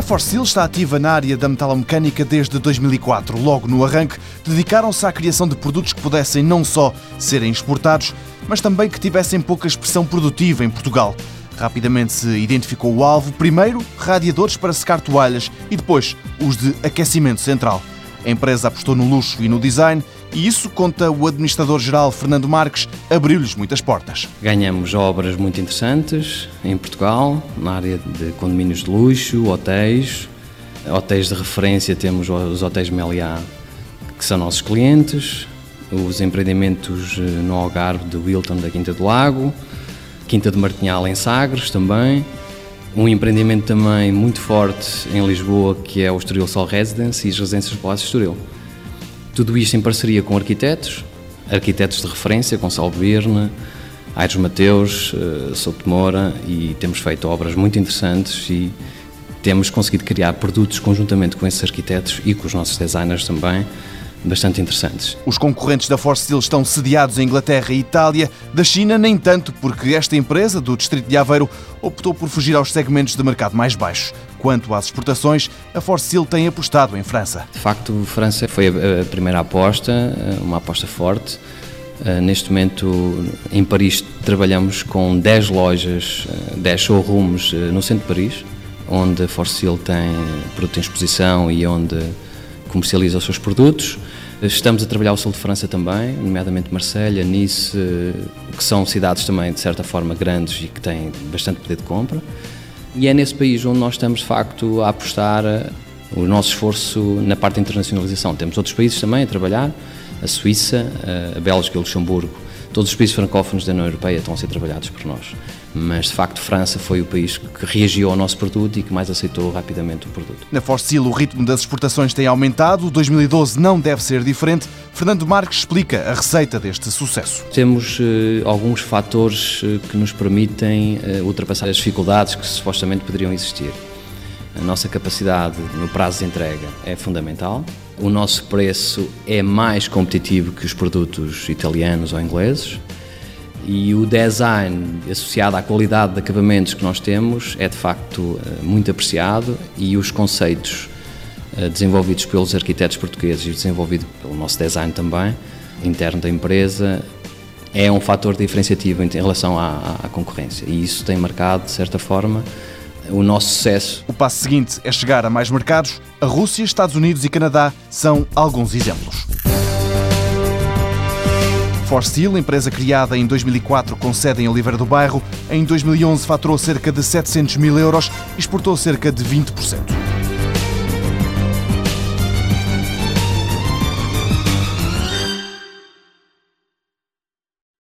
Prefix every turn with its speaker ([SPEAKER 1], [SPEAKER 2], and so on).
[SPEAKER 1] A Forcil está ativa na área da metalomecânica desde 2004. Logo no arranque, dedicaram-se à criação de produtos que pudessem não só serem exportados, mas também que tivessem pouca expressão produtiva em Portugal. Rapidamente se identificou o alvo, primeiro radiadores para secar toalhas e depois os de aquecimento central. A empresa apostou no luxo e no design e isso, conta o administrador-geral Fernando Marques, abriu-lhes muitas portas.
[SPEAKER 2] Ganhamos obras muito interessantes em Portugal, na área de condomínios de luxo, hotéis. Hotéis de referência temos os hotéis Meliá, que são nossos clientes, os empreendimentos eh, no Algarve de Wilton da Quinta do Lago, Quinta de Martinhal em Sagres também, um empreendimento também muito forte em Lisboa que é o Estoril Sol Residence e as residências Palácio Estoril. Tudo isto em parceria com arquitetos, arquitetos de referência, Gonçalo Birne, Aires Mateus, uh, Souto Moura, e temos feito obras muito interessantes e temos conseguido criar produtos conjuntamente com esses arquitetos e com os nossos designers também, bastante interessantes.
[SPEAKER 1] Os concorrentes da Force Steel estão sediados em Inglaterra e Itália, da China nem tanto, porque esta empresa do distrito de Aveiro optou por fugir aos segmentos de mercado mais baixos. Quanto às exportações, a Force Steel tem apostado em França.
[SPEAKER 2] De facto, França foi a primeira aposta, uma aposta forte. Uh, neste momento, em Paris, trabalhamos com 10 lojas, 10 showrooms uh, no centro de Paris, onde a Force Steel tem produto em exposição e onde comercializa os seus produtos. Estamos a trabalhar o sul de França também, nomeadamente Marselha, Nice, que são cidades também de certa forma grandes e que têm bastante poder de compra. E é nesse país onde nós estamos de facto a apostar o nosso esforço na parte internacionalização. Temos outros países também a trabalhar, a Suíça, a Bélgica o Luxemburgo. Todos os países francófonos da União Europeia estão a ser trabalhados por nós mas de facto França foi o país que reagiu ao nosso produto e que mais aceitou rapidamente o produto.
[SPEAKER 1] Na Forcil o ritmo das exportações tem aumentado, 2012 não deve ser diferente. Fernando Marques explica a receita deste sucesso.
[SPEAKER 2] Temos uh, alguns fatores uh, que nos permitem uh, ultrapassar as dificuldades que supostamente poderiam existir. A nossa capacidade no prazo de entrega é fundamental. O nosso preço é mais competitivo que os produtos italianos ou ingleses e o design associado à qualidade de acabamentos que nós temos é de facto eh, muito apreciado e os conceitos eh, desenvolvidos pelos arquitetos portugueses e desenvolvido pelo nosso design também, interno da empresa, é um fator diferenciativo em relação à, à concorrência e isso tem marcado, de certa forma, o nosso sucesso.
[SPEAKER 1] O passo seguinte é chegar a mais mercados. A Rússia, Estados Unidos e Canadá são alguns exemplos. For Steel, empresa criada em 2004 com sede em Oliveira do Bairro, em 2011 faturou cerca de 700 mil euros e exportou cerca de 20%.